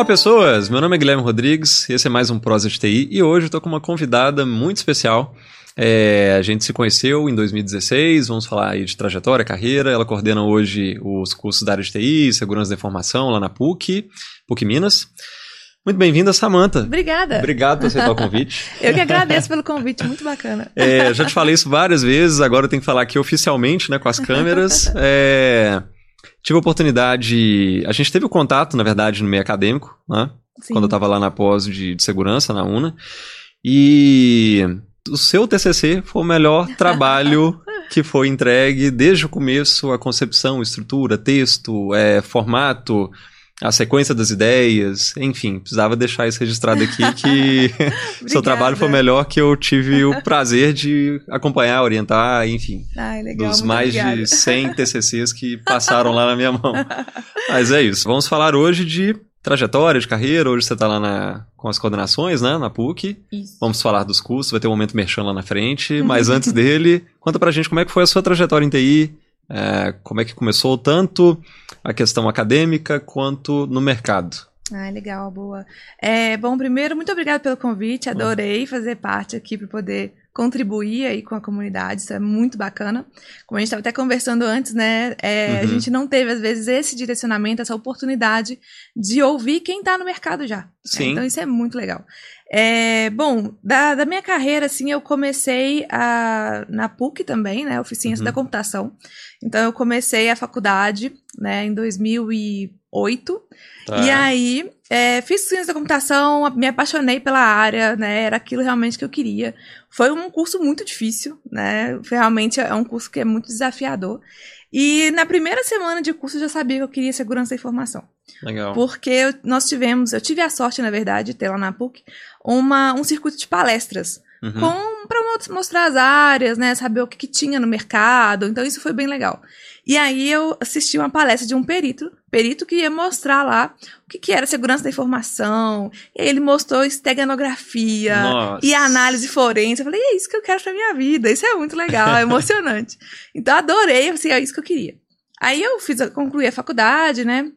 Olá pessoas, meu nome é Guilherme Rodrigues, esse é mais um Prosa de TI e hoje eu tô com uma convidada muito especial. É, a gente se conheceu em 2016, vamos falar aí de trajetória, carreira. Ela coordena hoje os cursos da área de TI, segurança da informação lá na PUC, PUC Minas. Muito bem-vinda, Samanta. Obrigada. Obrigado por aceitar o convite. eu que agradeço pelo convite, muito bacana. É, já te falei isso várias vezes, agora eu tenho que falar aqui oficialmente, né, com as câmeras. É, tive a oportunidade. A gente teve o contato, na verdade, no meio acadêmico, né? Sim. Quando eu estava lá na pós de, de segurança, na UNA. E o seu TCC foi o melhor trabalho que foi entregue desde o começo, a concepção, estrutura, texto, é, formato, a sequência das ideias, enfim, precisava deixar isso registrado aqui que seu trabalho foi melhor que eu tive o prazer de acompanhar, orientar, enfim, Ai, legal, dos mais obrigada. de 100 TCCs que passaram lá na minha mão. Mas é isso, vamos falar hoje de trajetória de carreira, hoje você está lá na, com as coordenações, né, na PUC. Isso. Vamos falar dos cursos, vai ter um momento merchan lá na frente, mas antes dele, conta pra gente como é que foi a sua trajetória em TI, é, como é que começou tanto a questão acadêmica quanto no mercado. Ah, legal, boa. É, bom, primeiro, muito obrigada pelo convite, adorei fazer parte aqui para poder contribuir aí com a comunidade, isso é muito bacana. Como a gente estava até conversando antes, né, é, Uhum. a gente não teve, às vezes, esse direcionamento, essa oportunidade de ouvir quem está no mercado já. né? Sim. Então, isso é muito legal. É, bom, da, da minha carreira, assim, eu comecei a, na PUC também, né, Oficina Uhum. da Computação. Então, eu comecei a faculdade, né, em 2008. Tá? E aí, é, fiz ciência da computação, me apaixonei pela área, né? Era aquilo realmente que eu queria. Foi um curso muito difícil, né? Foi realmente é um curso que é muito desafiador. E na primeira semana de curso eu já sabia que eu queria segurança da informação. Legal. Porque nós tivemos, eu tive a sorte, na verdade, de ter lá na PUC, uma, um circuito de palestras Uhum. com mostrar as áreas, né, saber o que, que tinha no mercado. Então isso foi bem legal. E aí eu assisti uma palestra de um perito, perito que ia mostrar lá o que, que era segurança da informação. E aí ele mostrou esteganografia Nossa. e análise forense. Eu falei, é isso que eu quero pra minha vida. Isso é muito legal, é emocionante. então adorei, assim, é isso que eu queria. Aí eu fiz, concluí a faculdade, né?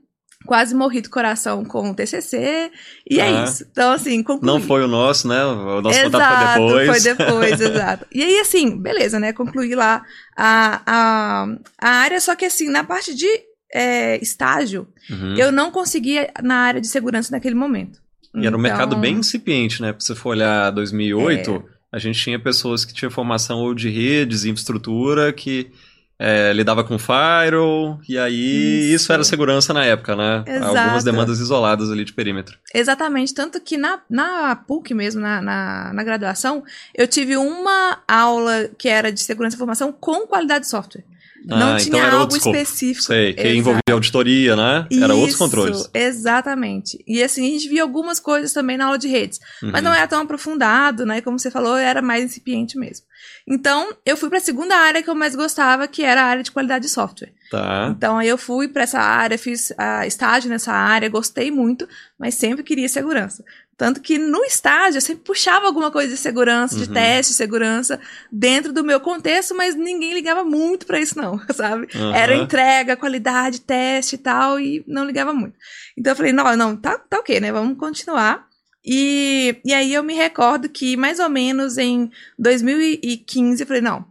Quase morri do coração com o TCC. E Ah. é isso. Então, assim, concluí. Não foi o nosso, né? O nosso exato, contato foi depois. Foi depois, exato. E aí, assim, beleza, né? Concluí lá a, a, a área, só que assim, na parte de é, estágio, Uhum. eu não conseguia na área de segurança naquele momento. E era um mercado Então, bem incipiente, né? Se você for olhar 2008, a gente tinha pessoas que tinham formação ou de redes, infraestrutura, que é, lidava com firewall, e aí isso. Isso. era segurança na época, né? Exato. Algumas demandas isoladas ali de perímetro. Exatamente, tanto que na, na PUC mesmo, na, na, na graduação, eu tive uma aula que era de segurança da informação com qualidade de software. Não Ah, tinha então algo específico. Sei, que Exato. envolvia auditoria, né? Era outros Isso, controles. Exatamente. E assim, a gente via algumas coisas também na aula de redes. Mas Uhum. não era tão aprofundado, né? Como você falou, era mais incipiente mesmo. Então, eu fui para a segunda área que eu mais gostava, que era a área de qualidade de software. Tá. Então, aí eu fui para essa área, fiz ah, estágio nessa área, gostei muito, mas sempre queria segurança. Tanto que no estágio eu sempre puxava alguma coisa de segurança, de Uhum. teste de segurança, dentro do meu contexto, mas ninguém ligava muito para isso, não, sabe? Aham. Era entrega, qualidade, teste e tal, e não ligava muito. Então eu falei, não, não, tá, tá ok, né? Vamos continuar. E, e aí eu me recordo que mais ou menos em 2015 eu falei, não,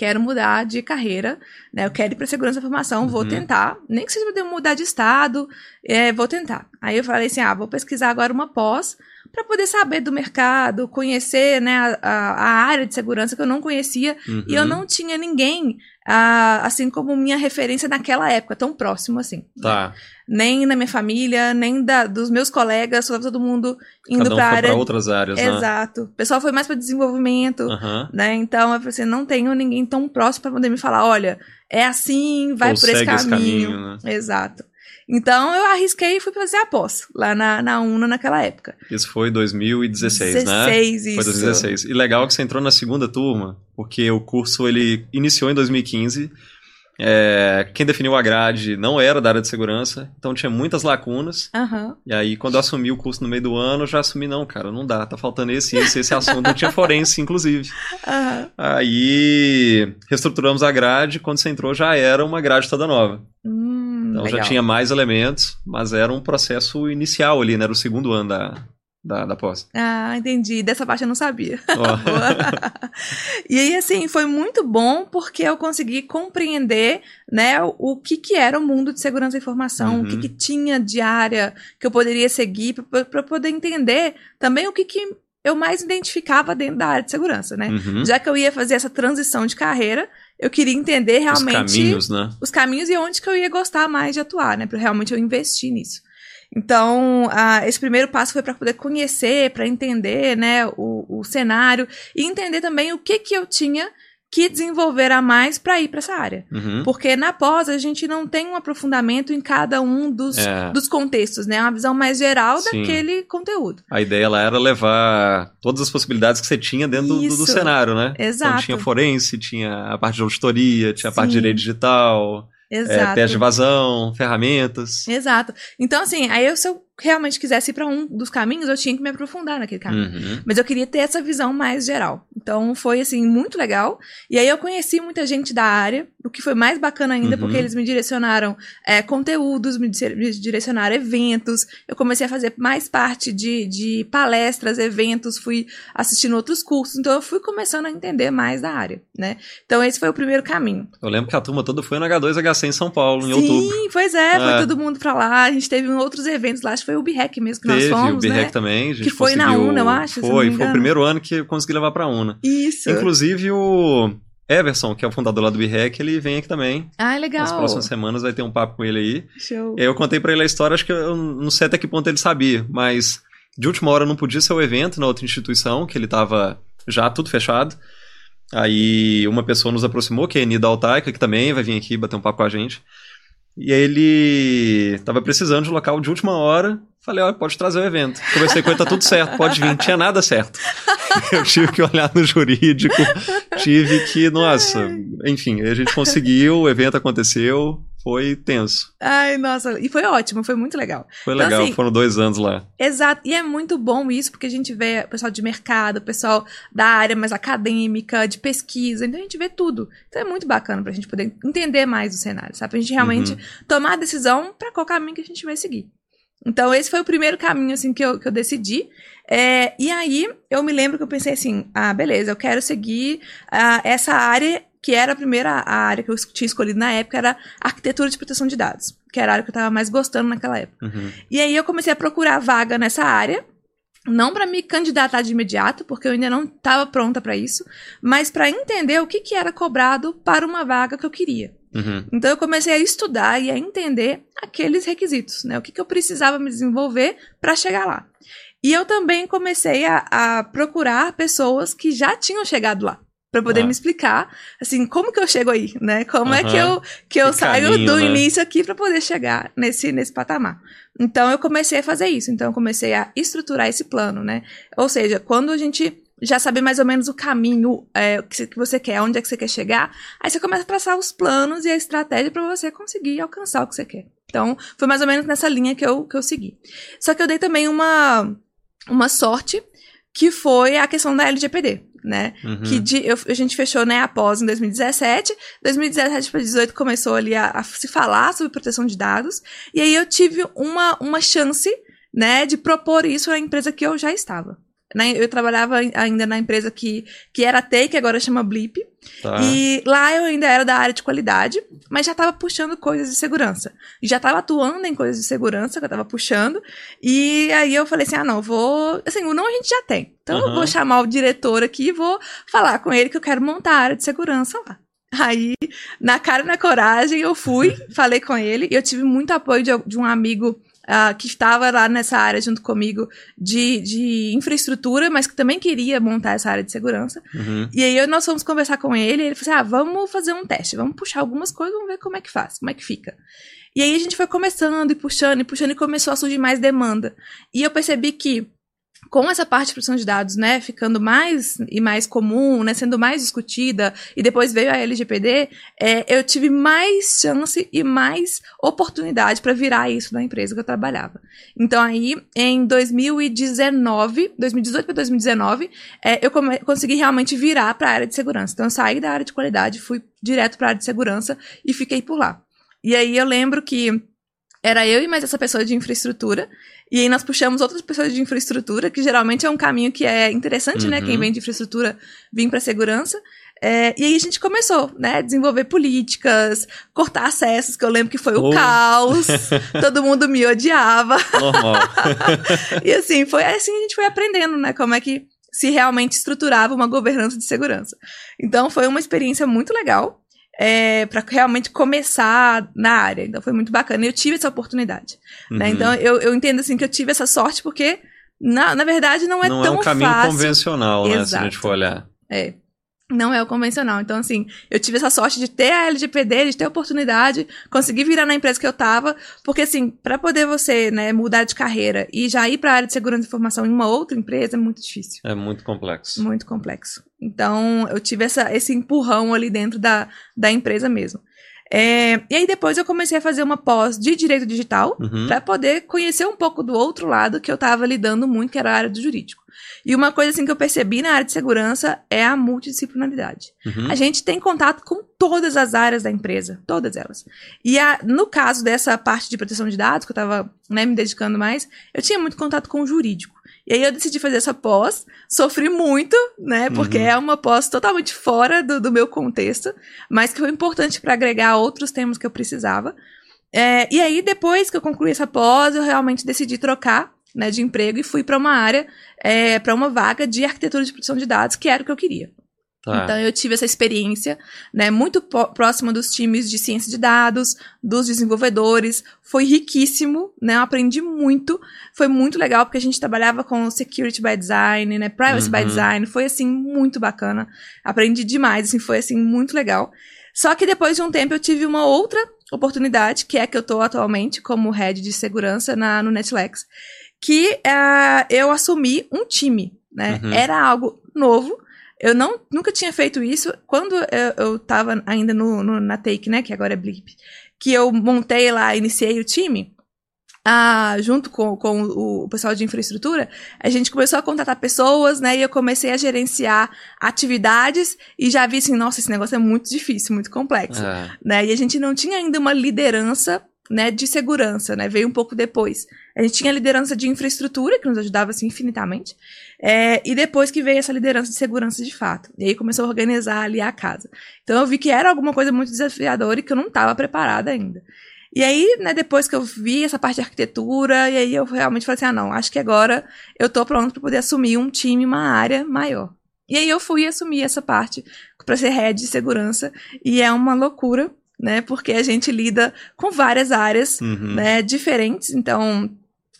quero mudar de carreira, né? Eu quero ir para segurança da informação, vou Uhum. tentar. Nem que seja mudar de estado, é, vou tentar. Aí eu falei assim, ah, vou pesquisar agora uma pós para poder saber do mercado, conhecer né, a, a- a área de segurança que eu não conhecia e eu Uhum. não tinha ninguém, ah, assim como minha referência naquela época, tão próximo assim. Tá. Nem na minha família, nem da, dos meus colegas, foi todo mundo indo Cada um foi área. pra outras áreas, né? Exato. O pessoal foi mais para desenvolvimento, Aham. né? Então, eu falei assim, não tenho ninguém tão próximo para poder me falar, olha, é assim, vai Ou por esse segue esse caminho. caminho, né? Exato. Então, eu arrisquei e fui fazer a pós, lá na, na UNA naquela época. Isso foi 2016, né? 16, isso. Foi 2016. E legal que você entrou na segunda turma, porque o curso ele iniciou em 2015. É, quem definiu a grade não era da área de segurança, então tinha muitas lacunas. Aham. E aí, quando eu assumi o curso no meio do ano, eu já assumi, não, cara, não dá, tá faltando esse, esse, esse assunto. Não tinha forense, inclusive. Aham. Aí, reestruturamos a grade, quando você entrou já era uma grade toda nova. Hum, Então Legal. já tinha mais elementos, mas era um processo inicial ali, né? Era o segundo ano da, da, da pós. Ah, entendi. Dessa parte eu não sabia. Boa. e aí, assim, foi muito bom porque eu consegui compreender, né, o, o que que era o mundo de segurança da informação, o que Uhum. que tinha de área que eu poderia seguir para poder entender também o que que eu mais identificava dentro da área de segurança, né? Uhum. Já que eu ia fazer essa transição de carreira, eu queria entender Os realmente caminhos, né? os caminhos e onde que eu ia gostar mais de atuar, né? Para realmente eu investir nisso. Então, ah, esse primeiro passo foi para poder conhecer, para entender, né, o, o cenário e entender também o que que eu tinha que desenvolver a mais para ir para essa área. Uhum. Porque na pós a gente não tem um aprofundamento em cada um dos, É. dos contextos, né? Uma visão mais geral Sim. daquele conteúdo. A ideia lá era levar todas as possibilidades que você tinha dentro do, do cenário, né? Então Exato. tinha forense, tinha a parte de auditoria, tinha a parte de Sim. direito digital, é, Exato. teste de vazão, ferramentas. Exato. Então, assim, aí eu, se eu realmente quisesse ir para um dos caminhos, eu tinha que me aprofundar naquele caminho. Uhum. Mas eu queria ter essa visão mais geral. Então foi assim muito legal. E aí eu conheci muita gente da área, o que foi mais bacana ainda, Uhum. porque eles me direcionaram é, conteúdos, me dire- me direcionaram eventos. Eu comecei a fazer mais parte de, de palestras, eventos, fui assistindo outros cursos. Então eu fui começando a entender mais da área, né? Então esse foi o primeiro caminho. Eu lembro que a turma toda foi no H2HC em São Paulo, em Sim, outubro. pois é, foi É. todo mundo pra lá. A gente teve outros eventos lá, acho que foi o BREC mesmo que nós Teve fomos, o BREC né? também. Que foi na UNA, eu acho, Foi, foi o primeiro ano que eu consegui levar pra UNA. Isso. Inclusive o Everson, que é o fundador lá do BREC, ele vem aqui também. Ah, legal. Nas próximas semanas vai ter um papo com ele aí. Show. Eu contei pra ele a história, acho que eu não sei até que ponto ele sabia, mas de última hora não podia ser o evento na outra instituição, que ele tava já tudo fechado. Aí uma pessoa nos aproximou, que é a Nida Altaica, que também vai vir aqui bater um papo com a gente. E aí ele tava precisando de um local de última hora. Falei, olha, pode trazer o evento. Conversei com ele, tá tudo certo, pode vir. Não tinha nada certo. Eu tive que olhar no jurídico, tive que, nossa, enfim, a gente conseguiu, o evento aconteceu, foi tenso. Ai, nossa, e foi ótimo, foi muito legal. Foi Então, legal, assim, foram dois anos lá. Exato, e é muito bom isso, porque a gente vê o pessoal de mercado, o pessoal da área mais acadêmica, de pesquisa, então a gente vê tudo. Então é muito bacana pra gente poder entender mais o cenário, sabe? Pra gente realmente Uhum. tomar a decisão pra qual caminho que a gente vai seguir. Então, esse foi o primeiro caminho, assim, que eu, que eu decidi. É, e aí, eu me lembro que eu pensei assim, ah, beleza, eu quero seguir ah, essa área, que era a primeira área que eu tinha escolhido na época, era arquitetura de proteção de dados, que era a área que eu tava mais gostando naquela época. Uhum. E aí eu comecei a procurar vaga nessa área, não para me candidatar de imediato, porque eu ainda não estava pronta para isso, mas para entender o que, que era cobrado para uma vaga que eu queria. Uhum. Então eu comecei a estudar e a entender aqueles requisitos, né? O que, que eu precisava me desenvolver para chegar lá. E eu também comecei a, a procurar pessoas que já tinham chegado lá. Pra poder Ah. me explicar, assim, como que eu chego aí, né? Como é que eu, que eu Que saio caminho, do né? início aqui pra poder chegar nesse, nesse patamar. Então eu comecei a fazer isso. Então eu comecei a estruturar esse plano, né? Ou seja, quando a gente já sabe mais ou menos o caminho é, que você- que você quer, onde é que você quer chegar, aí você começa a traçar os planos e a estratégia para você conseguir alcançar o que você quer. Então, foi mais ou menos nessa linha que eu, que eu segui. Só que eu dei também uma, uma sorte, que foi a questão da LGPD, né? Uhum. Que de- eu- a gente fechou, né, após em 2017. 2017 para 2018 começou ali a, a se falar sobre proteção de dados. E aí eu tive uma, uma chance, né, de propor isso na empresa que eu já estava. Eu trabalhava ainda na empresa que, que era que agora chama Blip. Tá. E lá eu ainda era da área de qualidade, mas já estava puxando coisas de segurança. E já estava atuando em coisas de segurança que eu estava puxando. E aí eu falei assim: ah, não, vou. Assim, o não a gente já tem. Então eu Aham. vou chamar o diretor aqui e vou falar com ele que eu quero montar a área de segurança lá. Aí, na cara e na coragem, eu fui, falei com ele. E eu tive muito apoio de, de um amigo ah, que estava lá nessa área junto comigo de, de infraestrutura, mas que também queria montar essa área de segurança. Uhum. E aí nós fomos conversar com ele, e ele falou assim: ah, vamos fazer um teste, vamos puxar algumas coisas, vamos ver como é que faz, como é que fica. E aí a gente foi começando e puxando e puxando e começou a surgir mais demanda. E eu percebi que com essa parte de proteção de dados, né, ficando mais e mais comum, né, sendo mais discutida, e depois veio a LGPD, é, eu tive mais chance e mais oportunidade para virar isso na empresa que eu trabalhava. Então aí, em 2019, 2018 para 2019, é, eu consegui realmente virar para a área de segurança. Então eu saí da área de qualidade, fui direto para a área de segurança e fiquei por lá. E aí eu lembro que era eu e mais essa pessoa de infraestrutura. E aí nós puxamos outras pessoas de infraestrutura, que geralmente é um caminho que é interessante, uhum. né? Quem uhum. vem de infraestrutura vir para segurança. É, e aí a gente começou, né, a desenvolver políticas, cortar acessos, que eu lembro que foi o oh. caos, todo mundo me odiava. Normal. e assim, foi assim a gente foi aprendendo, né, como é que se realmente estruturava uma governança de segurança. Então foi uma experiência muito legal é, para realmente começar na área. Então foi muito bacana. E eu tive essa oportunidade. Né? Uhum. Né? Então eu, eu entendo assim que eu tive essa sorte porque, na, na verdade, não é não tão fácil. Não é um caminho fácil. convencional, né? Exato. Se a gente for olhar. É. Não é o convencional. Então, assim, eu tive essa sorte de ter a LGPD, de ter a oportunidade, conseguir virar na empresa que eu tava, porque, assim, para poder você, né, mudar de carreira e já ir para a área de segurança de informação em uma outra empresa é muito difícil. É muito complexo. Muito complexo. Então, eu tive essa, esse empurrão ali dentro da, da empresa mesmo. É, e aí depois eu comecei a fazer uma pós de direito digital uhum. para poder conhecer um pouco do outro lado que eu estava lidando muito, que era a área do jurídico. E uma coisa assim que eu percebi na área de segurança é a multidisciplinaridade. Uhum. A gente tem contato com todas as áreas da empresa, todas elas. E a, no caso dessa parte de proteção de dados, que eu estava né, me dedicando mais, eu tinha muito contato com o jurídico. E aí eu decidi fazer essa pós, sofri muito, né? Porque uhum. é uma pós totalmente fora do, do, meu contexto, mas que foi importante para agregar outros temas que eu precisava. É, e aí, depois que eu concluí essa pós, eu realmente decidi trocar né, de emprego e fui para uma área, é, para uma vaga de arquitetura de proteção de dados, que era o que eu queria. Tá. Então eu tive essa experiência, né, muito próxima dos times de ciência de dados, dos desenvolvedores, foi riquíssimo, né, eu aprendi muito, foi muito legal porque a gente trabalhava com security by design, né, privacy uhum. by design, foi assim muito bacana, aprendi demais, assim, foi assim muito legal. Só que depois de um tempo eu tive uma outra oportunidade, que é que eu estou atualmente como head de segurança na, no Netflix, que uh, eu assumi um time, né, uhum. era algo novo, eu não, nunca tinha feito isso. Quando eu, eu tava ainda no, no, na Take, né? Que agora é Blip. Que eu montei lá, iniciei o time. Ah, junto com, com o pessoal de infraestrutura, a gente começou a contratar pessoas, né? E eu comecei a gerenciar atividades e já vi assim, nossa, esse negócio é muito difícil, muito complexo, é. né? E a gente não tinha ainda uma liderança né, de segurança, né? Veio um pouco depois. A gente tinha a liderança de infraestrutura, que nos ajudava assim infinitamente. É, e depois que veio essa liderança de segurança de fato. E aí começou a organizar ali a casa. Então eu vi que era alguma coisa muito desafiadora e que eu não estava preparada ainda. E aí, né, depois que eu vi essa parte de arquitetura, e aí eu realmente falei assim: ah, não, acho que agora eu tô pronto para poder assumir um time, uma área maior. E aí eu fui assumir essa parte para ser head de segurança, e é uma loucura, né? Porque a gente lida com várias áreas, uhum. né, diferentes. Então,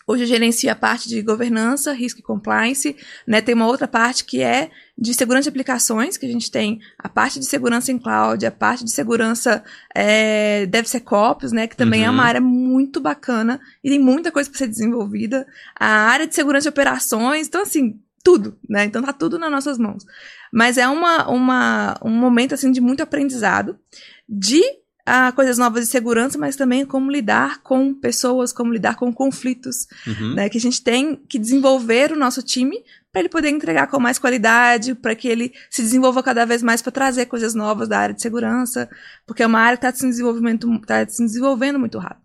hoje eu gerencio a parte de governança, risco e compliance, né? Tem uma outra parte que é de segurança de aplicações, que a gente tem a parte de segurança em cloud, a parte de segurança é, DevSecOps, né? Que também uhum. é uma uhum. área muito bacana e tem muita coisa para ser desenvolvida. A área de segurança de operações, então assim, tudo, né? Então tá tudo nas nossas mãos. Mas é uma, uma, um momento assim de muito aprendizado, de a coisas novas de segurança, mas também como lidar com pessoas, como lidar com conflitos, uhum. né? Que a gente tem que desenvolver o nosso time para ele poder entregar com mais qualidade, para que ele se desenvolva cada vez mais para trazer coisas novas da área de segurança, porque é uma área que está se, tá se desenvolvendo muito rápido.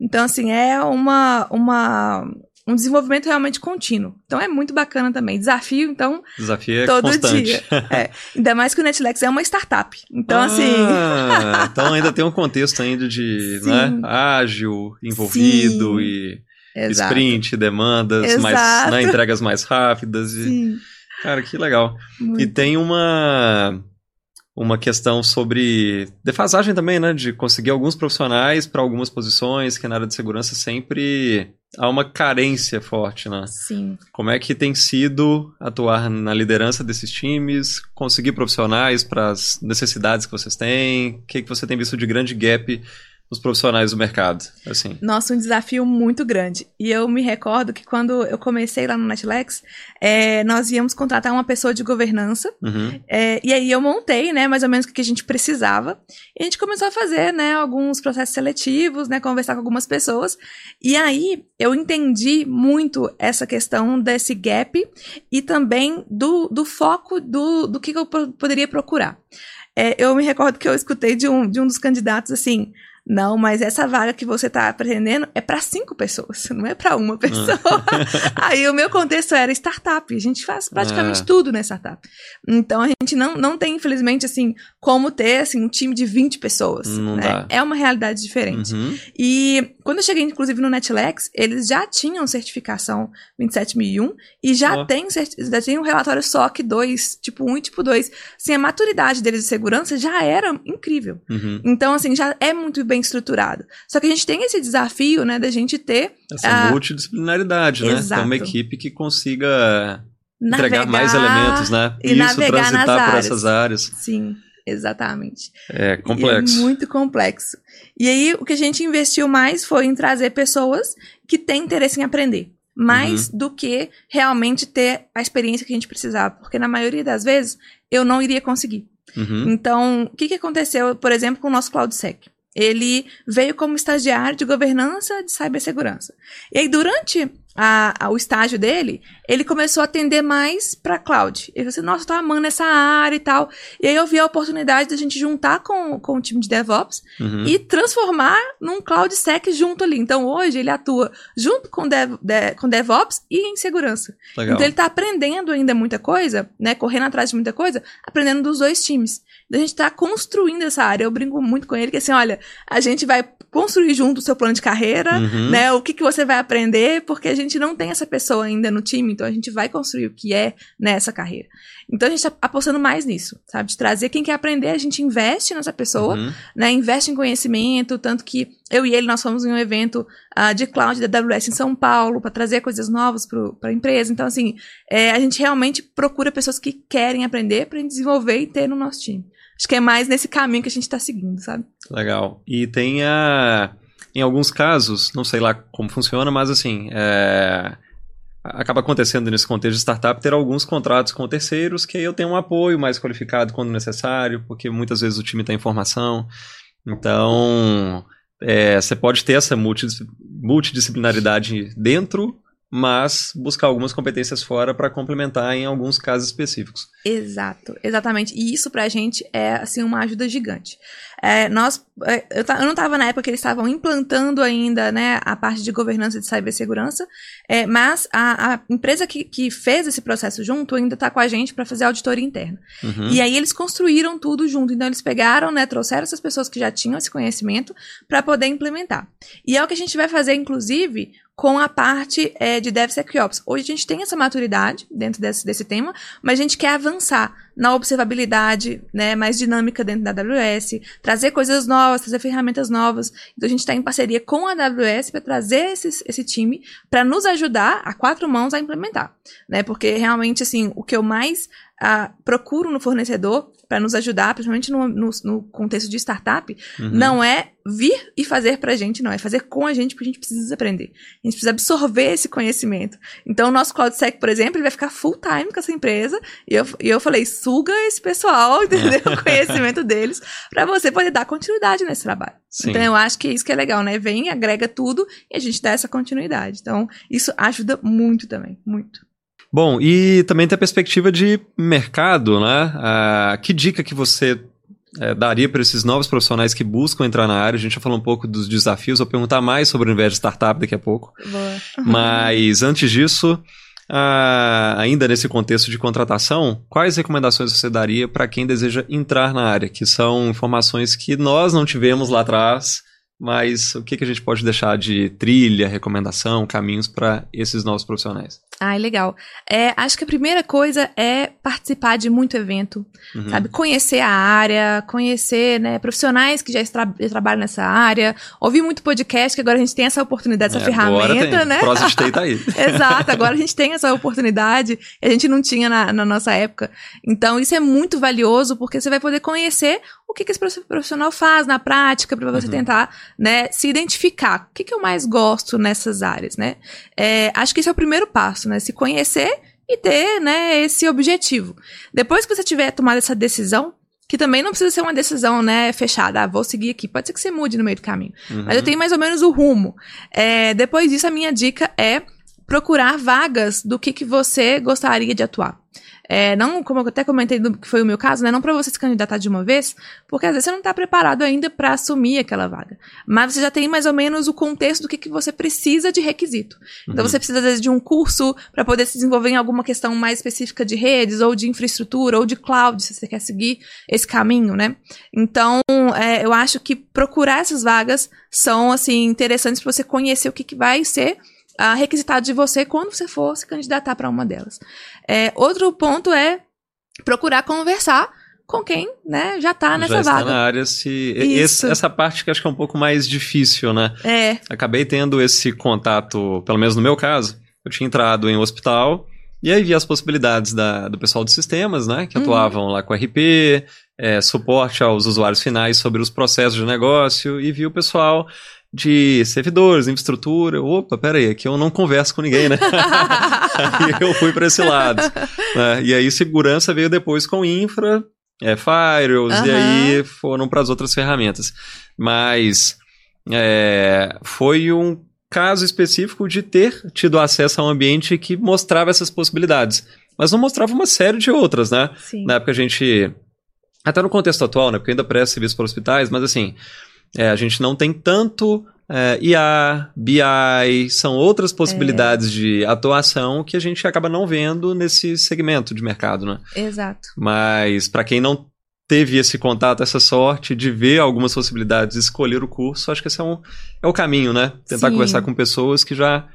Então, assim, é uma, uma, um desenvolvimento realmente contínuo. Então é muito bacana também. Desafio, então. Desafio é todo constante. dia. É. Ainda mais que o Netflix é uma startup. Então, assim. ah, assim. então ainda tem um contexto ainda de né, ágil, envolvido Sim. e Exato. sprint, demandas, Exato. mais, né, entregas mais rápidas. E, Sim. Cara, que legal. Muito. E tem uma uma questão sobre defasagem também, né? De conseguir alguns profissionais para algumas posições, que na área de segurança sempre há uma carência forte, né? Sim. Como é que tem sido atuar na liderança desses times, conseguir profissionais para as necessidades que vocês têm? O que, que você tem visto de grande gap os profissionais do mercado, assim? Nossa, um desafio muito grande. E eu me recordo que quando eu comecei lá no Netlex, é, nós íamos contratar uma pessoa de governança. Uhum. É, e aí eu montei, né, mais ou menos o que a gente precisava. E a gente começou a fazer, né, alguns processos seletivos, né, conversar com algumas pessoas. E aí eu entendi muito essa questão desse gap e também do, do foco do, do que eu poderia procurar. É, eu me recordo que eu escutei de um, de um dos candidatos assim Não, mas essa vaga que você está pretendendo é para cinco pessoas, não é para uma pessoa. Aí o meu contexto era startup. A gente faz praticamente é. tudo na startup. Então a gente não, não tem, infelizmente, assim, como ter assim, um time de 20 pessoas. Não né? dá. É uma realidade diferente. Uhum. E quando eu cheguei, inclusive, no Netlex, eles já tinham certificação 27001 e já, oh. tem, já tem um relatório SOC 2, tipo 1 e tipo 2. Assim, a maturidade deles de segurança já era incrível. Uhum. Então, assim, já é muito bem estruturado. Só que a gente tem esse desafio, né, da gente ter... Essa multidisciplinaridade, né? Exato. Ter uma equipe que consiga entregar mais elementos, né? E Isso, transitar por essas áreas. Sim. Exatamente. É complexo. E é muito complexo. E aí, o que a gente investiu mais foi em trazer pessoas que têm interesse em aprender. Mais uhum. do que realmente ter a experiência que a gente precisava. Porque na maioria das vezes, eu não iria conseguir. Uhum. Então, o que, que aconteceu, por exemplo, com o nosso CloudSec? Ele veio como estagiário de governança de cibersegurança. E aí, durante a, a, o estágio dele, ele começou a atender mais para cloud. Ele falou assim, nossa, eu tô amando essa área e tal. E aí eu vi a oportunidade da gente juntar com, com o time de DevOps uhum. e transformar num cloud sec junto ali. Então hoje ele atua junto com, dev, de, com DevOps e em segurança. Legal. Então ele tá aprendendo ainda muita coisa, né? Correndo atrás de muita coisa, aprendendo dos dois times. Então a gente tá construindo essa área. Eu brinco muito com ele que assim, olha, a gente vai construir junto o seu plano de carreira, uhum. né? O que, que você vai aprender, porque a gente não tem essa pessoa ainda no time, então a gente vai construir o que é nessa carreira. Então a gente tá apostando mais nisso, sabe? De trazer quem quer aprender, a gente investe nessa pessoa, uhum. né? Investe em conhecimento, tanto que eu e ele nós fomos em um evento uh, de cloud da AWS em São Paulo para trazer coisas novas para a empresa. Então, assim, é, a gente realmente procura pessoas que querem aprender para desenvolver e ter no nosso time. Acho que é mais nesse caminho que a gente está seguindo, sabe? Legal. E tem a. Em alguns casos, não sei lá como funciona, mas assim. É, acaba acontecendo nesse contexto de startup ter alguns contratos com terceiros que aí eu tenho um apoio mais qualificado quando necessário, porque muitas vezes o time tem informação. Então, é, você pode ter essa multidisciplinaridade dentro mas buscar algumas competências fora para complementar em alguns casos específicos. Exato, exatamente. E isso para a gente é assim uma ajuda gigante. É, nós, é, eu, eu, não estava na época que eles estavam implantando ainda né, a parte de governança de cibersegurança, é, mas a, a, empresa que, que fez esse processo junto ainda está com a gente para fazer auditoria interna. Uhum. E aí eles construíram tudo junto. Então eles pegaram, né, trouxeram essas pessoas que já tinham esse conhecimento para poder implementar. E é o que a gente vai fazer, inclusive, com a parte é, de DevSecOps. Hoje a gente tem essa maturidade dentro desse, desse tema, mas a gente quer avançar na observabilidade né, mais dinâmica dentro da AWS, trazer coisas novas, trazer ferramentas novas. Então a gente está em parceria com a AWS para trazer esse, esse time para nos ajudar a quatro mãos a implementar. Né? Porque realmente assim, o que eu mais uh, procuro no fornecedor para nos ajudar, principalmente no, no, no contexto de startup, uhum. não é vir e fazer pra gente, não. É fazer com a gente, porque a gente precisa aprender. A gente precisa absorver esse conhecimento. Então, o nosso CloudSec, por exemplo, ele vai ficar full time com essa empresa. E eu, e eu falei, suga esse pessoal, entendeu? o conhecimento deles, para você poder dar continuidade nesse trabalho. Sim. Então, eu acho que é isso que é legal, né? Vem, agrega tudo e a gente dá essa continuidade. Então, isso ajuda muito também, muito. Bom, e também tem a perspectiva de mercado, né? Ah, que dica que você é, daria para esses novos profissionais que buscam entrar na área? A gente já falou um pouco dos desafios, vou perguntar mais sobre o universo de startup daqui a pouco. Boa. Mas antes disso, ah, ainda nesse contexto de contratação, quais recomendações você daria para quem deseja entrar na área? Que são informações que nós não tivemos lá atrás mas o que, que a gente pode deixar de trilha, recomendação, caminhos para esses novos profissionais? Ah, legal. É, acho que a primeira coisa é participar de muito evento, uhum. sabe? Conhecer a área, conhecer né, profissionais que já, tra trabalham nessa área, ouvir muito podcast, que agora a gente tem essa oportunidade, essa é, ferramenta, né? Crossfit tá aí. Exato, agora a gente tem essa oportunidade, a gente não tinha na, na nossa época. Então, isso é muito valioso, porque você vai poder conhecer o que, que esse profissional faz na prática, para você uhum. tentar né, se identificar. O que, que eu mais gosto nessas áreas, né? É, acho que esse é o primeiro passo, né? Se conhecer e ter, né, esse objetivo. Depois que você tiver tomado essa decisão, que também não precisa ser uma decisão, né, fechada, ah, vou seguir aqui. Pode ser que você mude no meio do caminho. Uhum. Mas eu tenho mais ou menos o rumo. É, depois disso, a minha dica é procurar vagas do que, que você gostaria de atuar. É, não, como eu até comentei do que foi o meu caso, né? Não para você se candidatar de uma vez, porque às vezes você não está preparado ainda para assumir aquela vaga. Mas você já tem mais ou menos o contexto do que, que você precisa de requisito. Então uhum. você precisa, às vezes, de um curso para poder se desenvolver em alguma questão mais específica de redes, ou de infraestrutura, ou de cloud, se você quer seguir esse caminho, né? Então, é, eu acho que procurar essas vagas são, assim, interessantes para você conhecer o que, que vai ser uh, requisitado de você quando você for se candidatar para uma delas. É, outro ponto é procurar conversar com quem, né, já tá nessa já está vaga. na área se esse, essa parte que acho que é um pouco mais difícil, né? É. Acabei tendo esse contato, pelo menos no meu caso, eu tinha entrado em um hospital e aí vi as possibilidades da, do pessoal de sistemas, né, que uhum. atuavam lá com RP, é, suporte aos usuários finais sobre os processos de negócio e vi o pessoal de servidores, infraestrutura. Opa, peraí, aqui eu não converso com ninguém, né? aí eu fui para esse lado. Né? E aí segurança veio depois com infra, é, firewalls, uhum. e aí foram para as outras ferramentas. Mas é, foi um caso específico de ter tido acesso a um ambiente que mostrava essas possibilidades. Mas não mostrava uma série de outras, né? Sim. Na época a gente. Até no contexto atual, né? Porque ainda presta serviço para hospitais, mas assim, é, a gente não tem tanto é, IA, BI, são outras possibilidades é. de atuação que a gente acaba não vendo nesse segmento de mercado, né? Exato. Mas para quem não teve esse contato, essa sorte de ver algumas possibilidades, escolher o curso, acho que esse é, um, é o caminho, né? Tentar Sim. conversar com pessoas que já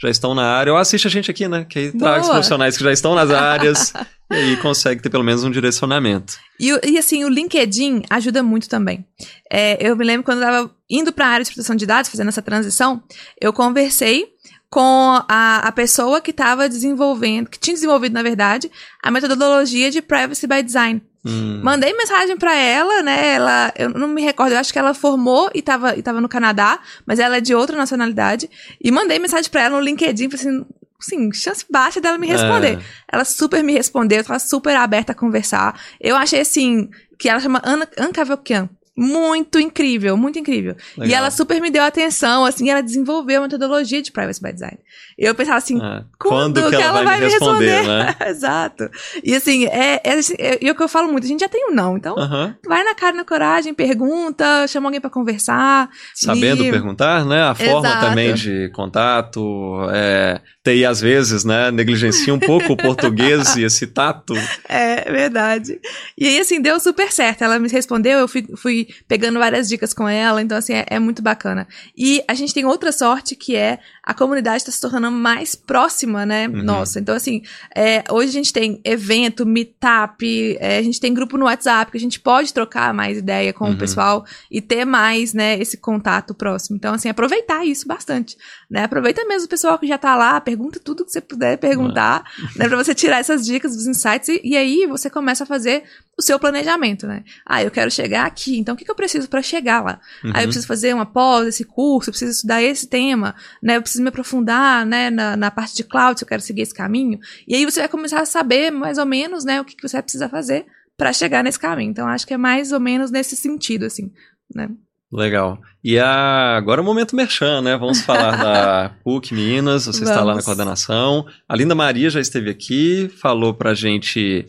já estão na área, ou assiste a gente aqui, né? Que aí traga os profissionais que já estão nas áreas e aí consegue ter pelo menos um direcionamento. E, e assim, o LinkedIn ajuda muito também. É, eu me lembro quando eu estava indo para a área de proteção de dados, fazendo essa transição, eu conversei com a, a pessoa que estava desenvolvendo, que tinha desenvolvido, na verdade, a metodologia de Privacy by Design. Hum. Mandei mensagem para ela, né? Ela, eu não me recordo, eu acho que ela formou e tava, e tava no Canadá, mas ela é de outra nacionalidade. E mandei mensagem para ela no LinkedIn, assim, sim, chance baixa dela me responder. É. Ela super me respondeu, tava super aberta a conversar. Eu achei assim, que ela chama Ana Ancavelkian muito incrível, muito incrível. Legal. E ela super me deu atenção, assim, ela desenvolveu a metodologia de Privacy by Design. E eu pensava assim, ah, quando, quando que, ela, vai, me responder? responder? Né? Exato. E assim, é, é, assim, é, é, o que eu falo muito, a gente já tem um não, então uh -huh. vai na cara, na coragem, pergunta, chama alguém para conversar. Sabendo e... perguntar, né? A forma Exato. também de contato, é, TI às vezes, né, negligencia um pouco o português e esse tato. É, verdade. E aí, assim, deu super certo. Ela me respondeu, eu fui, fui pegando várias dicas com ela, então, assim, é, é muito bacana. E a gente tem outra sorte que é a comunidade está se tornando mais próxima, né? Uhum. Nossa, então assim, é, hoje a gente tem evento, meetup, é, a gente tem grupo no WhatsApp que a gente pode trocar mais ideia com uhum. o pessoal e ter mais, né, esse contato próximo. Então, assim, aproveitar isso bastante, né? Aproveita mesmo o pessoal que já tá lá, pergunta tudo que você puder perguntar, uhum. né, pra você tirar essas dicas, os insights e, e aí você começa a fazer o seu planejamento, né? Ah, eu quero chegar aqui, então o que, que eu preciso para chegar lá? Uhum. Ah, eu preciso fazer uma pós, esse curso, eu preciso estudar esse tema, né? Eu preciso me aprofundar, né, na, na parte de cloud, se eu quero seguir esse caminho. E aí você vai começar a saber mais ou menos, né, o que, que você vai precisar fazer para chegar nesse caminho. Então acho que é mais ou menos nesse sentido, assim, né? Legal. E a... agora é o momento merchan, né? Vamos falar da PUC Minas, você Vamos. está lá na coordenação. A Linda Maria já esteve aqui, falou pra gente,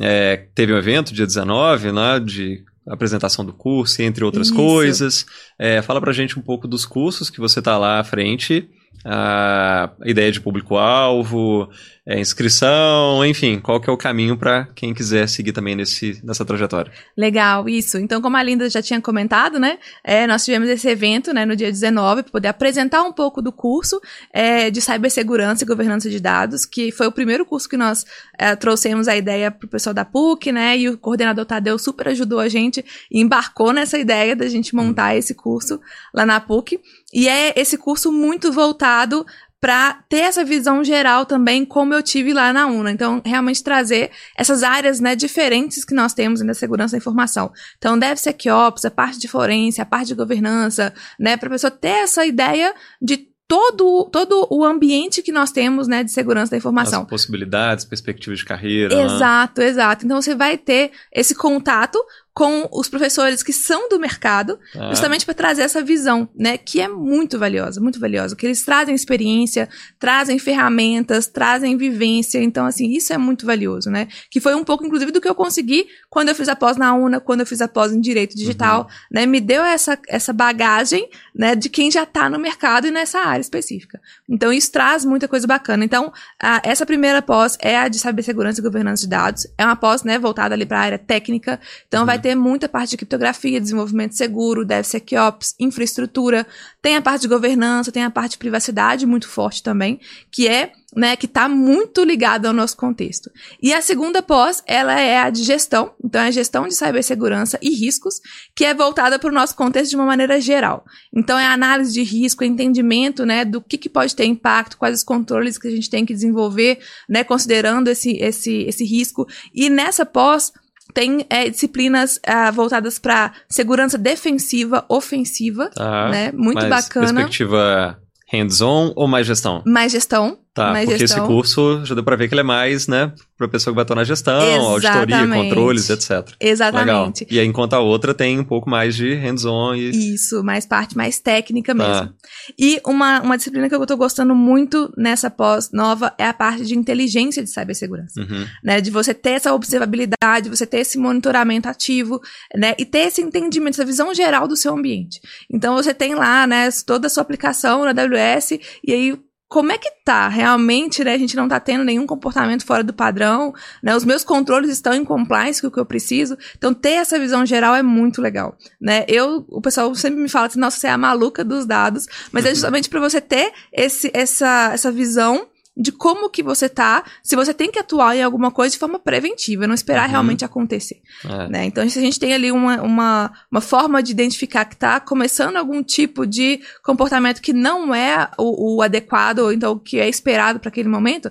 é, teve um evento dia 19, né, de apresentação do curso, entre outras Isso. coisas. É, fala pra gente um pouco dos cursos que você está lá à frente a ideia de público-alvo, é, inscrição, enfim, qual que é o caminho para quem quiser seguir também nesse, nessa trajetória. Legal, isso. Então, como a Linda já tinha comentado, né, é, nós tivemos esse evento, né, no dia 19, para poder apresentar um pouco do curso é, de cibersegurança e governança de dados, que foi o primeiro curso que nós é, trouxemos a ideia para o pessoal da PUC, né, e o coordenador Tadeu super ajudou a gente e embarcou nessa ideia da gente montar hum. esse curso lá na PUC. E é esse curso muito voltado para ter essa visão geral também, como eu tive lá na UNA. Então, realmente trazer essas áreas né, diferentes que nós temos na segurança da informação. Então, deve ser QOps, a parte de forense, a parte de governança, né, para a pessoa ter essa ideia de todo, todo o ambiente que nós temos, né, de segurança da informação. As possibilidades, perspectivas de carreira. Exato, né? exato. Então você vai ter esse contato com os professores que são do mercado, ah. justamente para trazer essa visão, né, que é muito valiosa, muito valiosa, que eles trazem experiência, trazem ferramentas, trazem vivência, então assim, isso é muito valioso, né? Que foi um pouco inclusive do que eu consegui quando eu fiz a pós na UNA, quando eu fiz a pós em direito digital, uhum. né? Me deu essa essa bagagem, né, de quem já está no mercado e nessa área específica. Então isso traz muita coisa bacana. Então, a, essa primeira pós é a de cibersegurança e governança de dados, é uma pós, né, voltada ali para a área técnica. Então uhum. vai ter ter muita parte de criptografia, desenvolvimento seguro, DevSecOps, infraestrutura, tem a parte de governança, tem a parte de privacidade muito forte também, que é né, que está muito ligada ao nosso contexto. E a segunda pós, ela é a de gestão, então é a gestão de cibersegurança e riscos, que é voltada para o nosso contexto de uma maneira geral. Então é a análise de risco, entendimento, né, do que, que pode ter impacto, quais os controles que a gente tem que desenvolver, né, considerando esse, esse, esse risco. E nessa pós, tem é, disciplinas é, voltadas para segurança defensiva, ofensiva, ah, né? Muito bacana. Perspectiva hands-on ou mais gestão? Mais gestão. Tá, porque gestão. esse curso já deu para ver que ele é mais, né, para pessoa que vai estar na gestão, Exatamente. auditoria, controles, etc. Exatamente. Legal. E aí, enquanto a outra tem um pouco mais de hands-on e... Isso, mais parte mais técnica tá. mesmo. E uma, uma disciplina que eu tô gostando muito nessa pós nova é a parte de inteligência de cibersegurança. Uhum. Né, de você ter essa observabilidade, você ter esse monitoramento ativo, né, e ter esse entendimento, essa visão geral do seu ambiente. Então, você tem lá, né, toda a sua aplicação na AWS, e aí como é que tá? Realmente, né, a gente não tá tendo nenhum comportamento fora do padrão, né? Os meus controles estão em compliance com o que eu preciso. Então, ter essa visão geral é muito legal, né? Eu, o pessoal sempre me fala assim, nossa, você é a maluca dos dados, mas é justamente para você ter esse, essa, essa visão de como que você tá, se você tem que atuar em alguma coisa de forma preventiva, não esperar uhum. realmente acontecer. É. Né? Então, se a gente tem ali uma, uma, uma forma de identificar que está começando algum tipo de comportamento que não é o, o adequado, ou então o que é esperado para aquele momento,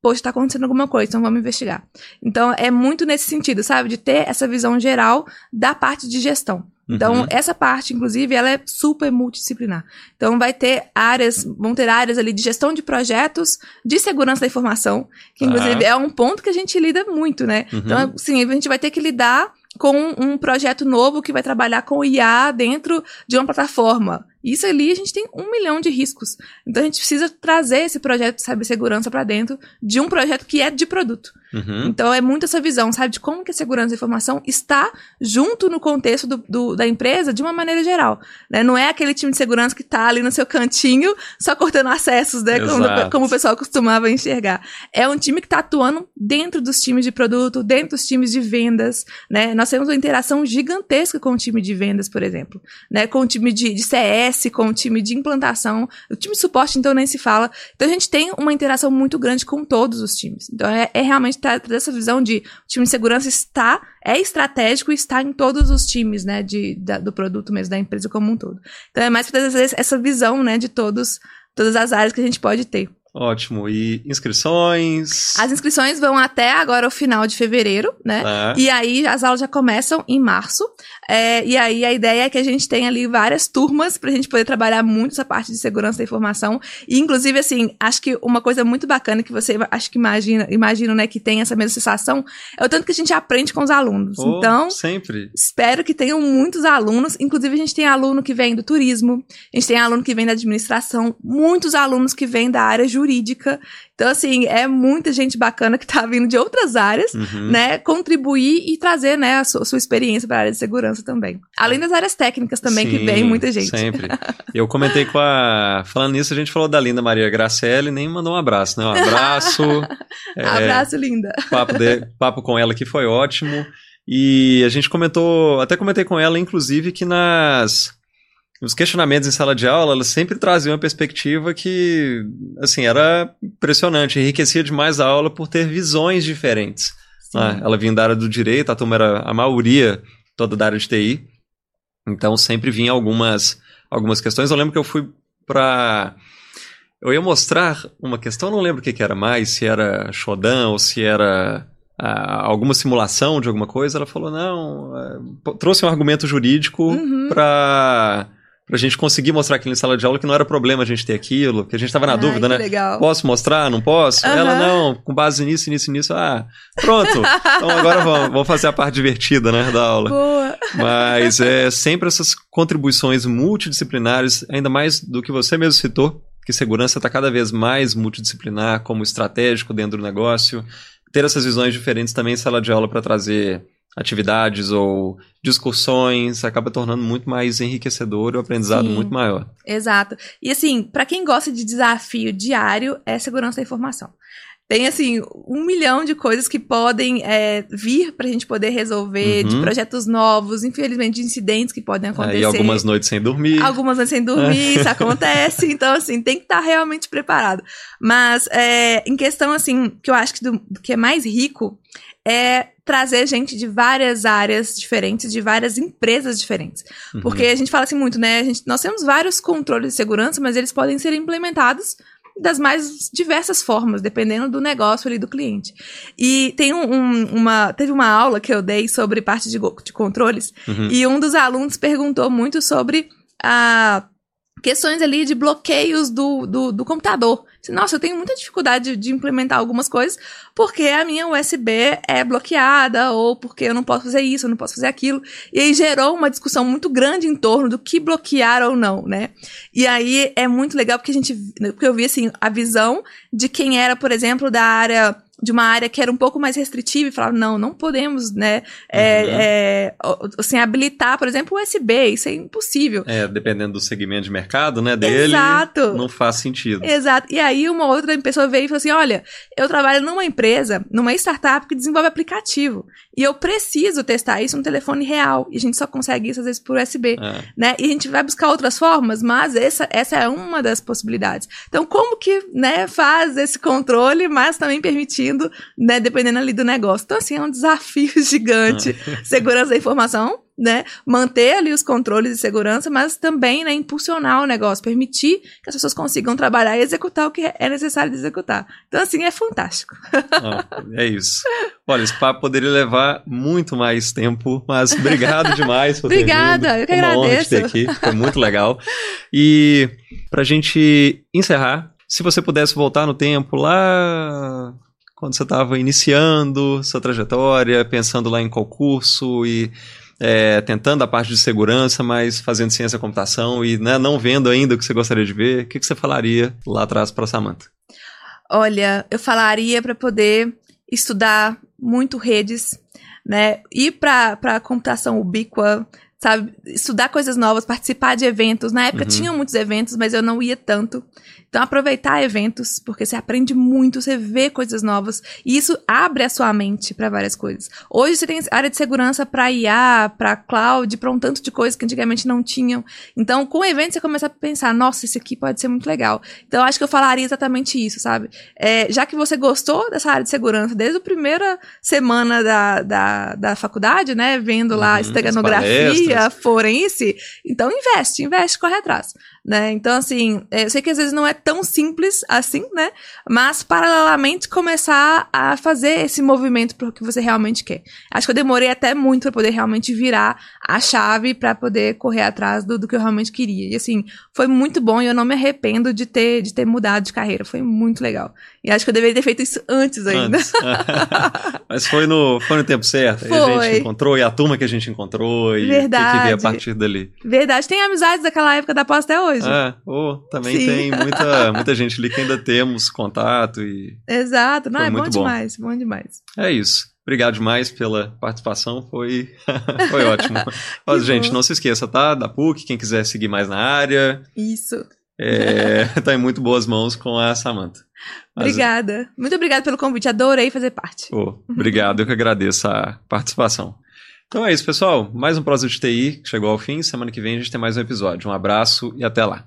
poxa, está acontecendo alguma coisa, então vamos investigar. Então, é muito nesse sentido, sabe? De ter essa visão geral da parte de gestão. Então, uhum. essa parte, inclusive, ela é super multidisciplinar. Então, vai ter áreas, vão ter áreas ali de gestão de projetos, de segurança da informação, que, inclusive, ah. é um ponto que a gente lida muito, né? Uhum. Então, sim, a gente vai ter que lidar com um projeto novo que vai trabalhar com IA dentro de uma plataforma. Isso ali a gente tem um milhão de riscos. Então a gente precisa trazer esse projeto de cibersegurança para dentro de um projeto que é de produto. Uhum. Então é muito essa visão, sabe, de como que a segurança da informação está junto no contexto do, do, da empresa de uma maneira geral. Né? Não é aquele time de segurança que está ali no seu cantinho só cortando acessos, né? Como, como, o pessoal costumava enxergar. É um time que está atuando dentro dos times de produto, dentro dos times de vendas. Né? Nós temos uma interação gigantesca com o time de vendas, por exemplo. Né? Com o time de, de CS, com o time de implantação. O time de suporte, então, nem se fala. Então a gente tem uma interação muito grande com todos os times. Então é, é realmente trazer essa visão de o time de segurança está, é estratégico e está em todos os times, né, de, da, do produto mesmo, da empresa como um todo. Então é mais para trazer essa visão, né, de todos, todas as áreas que a gente pode ter. Ótimo. E inscrições? As inscrições vão até agora o final de fevereiro, né? É. E aí as aulas já começam em março. É, e aí a ideia é que a gente tenha ali várias turmas para a gente poder trabalhar muito essa parte de segurança da informação. E, inclusive, assim, acho que uma coisa muito bacana que você acho que imagina, imagino, né, que tem essa mesma sensação, é o tanto que a gente aprende com os alunos. Oh, então, sempre. espero que tenham muitos alunos. Inclusive, a gente tem aluno que vem do turismo, a gente tem aluno que vem da administração, muitos alunos que vêm da área jurídica jurídica. Então, assim, é muita gente bacana que tá vindo de outras áreas, uhum. né? Contribuir e trazer, né, a sua, sua experiência para a área de segurança também. Além das áreas técnicas também, Sim, que vem muita gente. Sempre. Eu comentei com a. Falando nisso, a gente falou da linda Maria Gracelli, nem mandou um abraço, né? Um abraço. é... Abraço, linda. Papo, de... Papo com ela que foi ótimo. E a gente comentou, até comentei com ela, inclusive, que nas os questionamentos em sala de aula, elas sempre traziam uma perspectiva que, assim, era impressionante, enriquecia demais a aula por ter visões diferentes. Né? Ela vinha da área do direito, a turma era a maioria toda da área de TI, então sempre vinha algumas, algumas questões. Eu lembro que eu fui para eu ia mostrar uma questão, não lembro o que, que era mais, se era Shodan ou se era ah, alguma simulação de alguma coisa. Ela falou, não, uh, trouxe um argumento jurídico uhum. para pra gente conseguir mostrar aquilo em sala de aula que não era problema a gente ter aquilo, que a gente tava na Ai, dúvida, né? Legal. Posso mostrar? Não posso? Uhum. Ela, não, com base nisso, nisso, nisso. Ah, pronto. então agora vamos, vamos fazer a parte divertida, né, da aula. Boa. Mas é sempre essas contribuições multidisciplinares, ainda mais do que você mesmo citou, que segurança está cada vez mais multidisciplinar, como estratégico dentro do negócio. Ter essas visões diferentes também em sala de aula para trazer atividades ou discussões acaba tornando muito mais enriquecedor e o aprendizado Sim, muito maior. Exato. E assim, para quem gosta de desafio diário, é segurança da informação. Tem, assim, um milhão de coisas que podem é, vir para a gente poder resolver, uhum. de projetos novos, infelizmente, de incidentes que podem acontecer. E algumas noites sem dormir. Algumas noites sem dormir, isso acontece. Então, assim, tem que estar tá realmente preparado. Mas, é, em questão, assim, que eu acho que, do, que é mais rico é trazer gente de várias áreas diferentes, de várias empresas diferentes. Uhum. Porque a gente fala assim muito, né? A gente, nós temos vários controles de segurança, mas eles podem ser implementados das mais diversas formas, dependendo do negócio ali do cliente. E tem um, um, uma, teve uma aula que eu dei sobre parte de, de controles, uhum. e um dos alunos perguntou muito sobre a questões ali de bloqueios do, do, do computador. Nossa, eu tenho muita dificuldade de implementar algumas coisas porque a minha USB é bloqueada ou porque eu não posso fazer isso, eu não posso fazer aquilo. E aí gerou uma discussão muito grande em torno do que bloquear ou não, né? E aí é muito legal porque a gente, porque eu vi assim a visão de quem era, por exemplo, da área de uma área que era um pouco mais restritiva e falava, não, não podemos, né, é, uhum. é, assim, habilitar, por exemplo, o USB, isso é impossível. É, dependendo do segmento de mercado, né, dele, Exato. não faz sentido. Exato. E aí uma outra pessoa veio e falou assim, olha, eu trabalho numa empresa, numa startup que desenvolve aplicativo, e eu preciso testar isso no telefone real, e a gente só consegue isso às vezes por USB, é. né, e a gente vai buscar outras formas, mas essa, essa é uma das possibilidades. Então, como que, né, faz esse controle, mas também permitindo né, dependendo ali do negócio. Então, assim, é um desafio gigante. Ah. Segurança da informação, né? Manter ali os controles de segurança, mas também, né, impulsionar o negócio, permitir que as pessoas consigam trabalhar e executar o que é necessário de executar. Então, assim, é fantástico. Ah, é isso. Olha, esse papo poderia levar muito mais tempo, mas obrigado demais por Obrigada, ter vindo. eu que Uma agradeço. honra te ter aqui, foi muito legal. E pra gente encerrar, se você pudesse voltar no tempo lá quando você estava iniciando sua trajetória, pensando lá em concurso e é, tentando a parte de segurança, mas fazendo ciência da computação e né, não vendo ainda o que você gostaria de ver, o que, que você falaria lá atrás para Samantha? Olha, eu falaria para poder estudar muito redes, né? Ir para a computação ubíqua, sabe? Estudar coisas novas, participar de eventos. Na época uhum. tinha muitos eventos, mas eu não ia tanto. Então, aproveitar eventos, porque você aprende muito, você vê coisas novas, e isso abre a sua mente para várias coisas. Hoje você tem área de segurança para IA, para cloud, para um tanto de coisas que antigamente não tinham. Então, com o evento você começa a pensar, nossa, esse aqui pode ser muito legal. Então, eu acho que eu falaria exatamente isso, sabe? É, já que você gostou dessa área de segurança desde a primeira semana da, da, da faculdade, né, vendo lá uhum, forense, então investe, investe, corre atrás né? Então, assim, é, eu sei que às vezes não é tão simples assim, né? Mas, paralelamente, começar a fazer esse movimento para o que você realmente quer. Acho que eu demorei até muito para poder realmente virar a chave para poder correr atrás do, do que eu realmente queria. E, assim, foi muito bom e eu não me arrependo de ter, de ter mudado de carreira. Foi muito legal. E acho que eu deveria ter feito isso antes ainda. Antes. Mas foi no, foi no tempo certo. Foi. a gente encontrou, e a turma que a gente encontrou, e o que, que veio a partir dali. Verdade. Tem amizades daquela época da pós até hoje hoje. É, oh, também Sim. tem muita, muita gente ali que ainda temos contato e. Exato, não, é bom, bom demais, bom demais. É isso. Obrigado demais pela participação, foi, foi ótimo. Gente, bom. não se esqueça, tá? Da PUC, quem quiser seguir mais na área. Isso. É, tá em muito boas mãos com a Samantha. Mas, obrigada. Muito obrigada pelo convite, adorei fazer parte. Oh, obrigado, eu que agradeço a participação. Então é isso, pessoal. Mais um Prosa de TI chegou ao fim. Semana que vem a gente tem mais um episódio. Um abraço e até lá.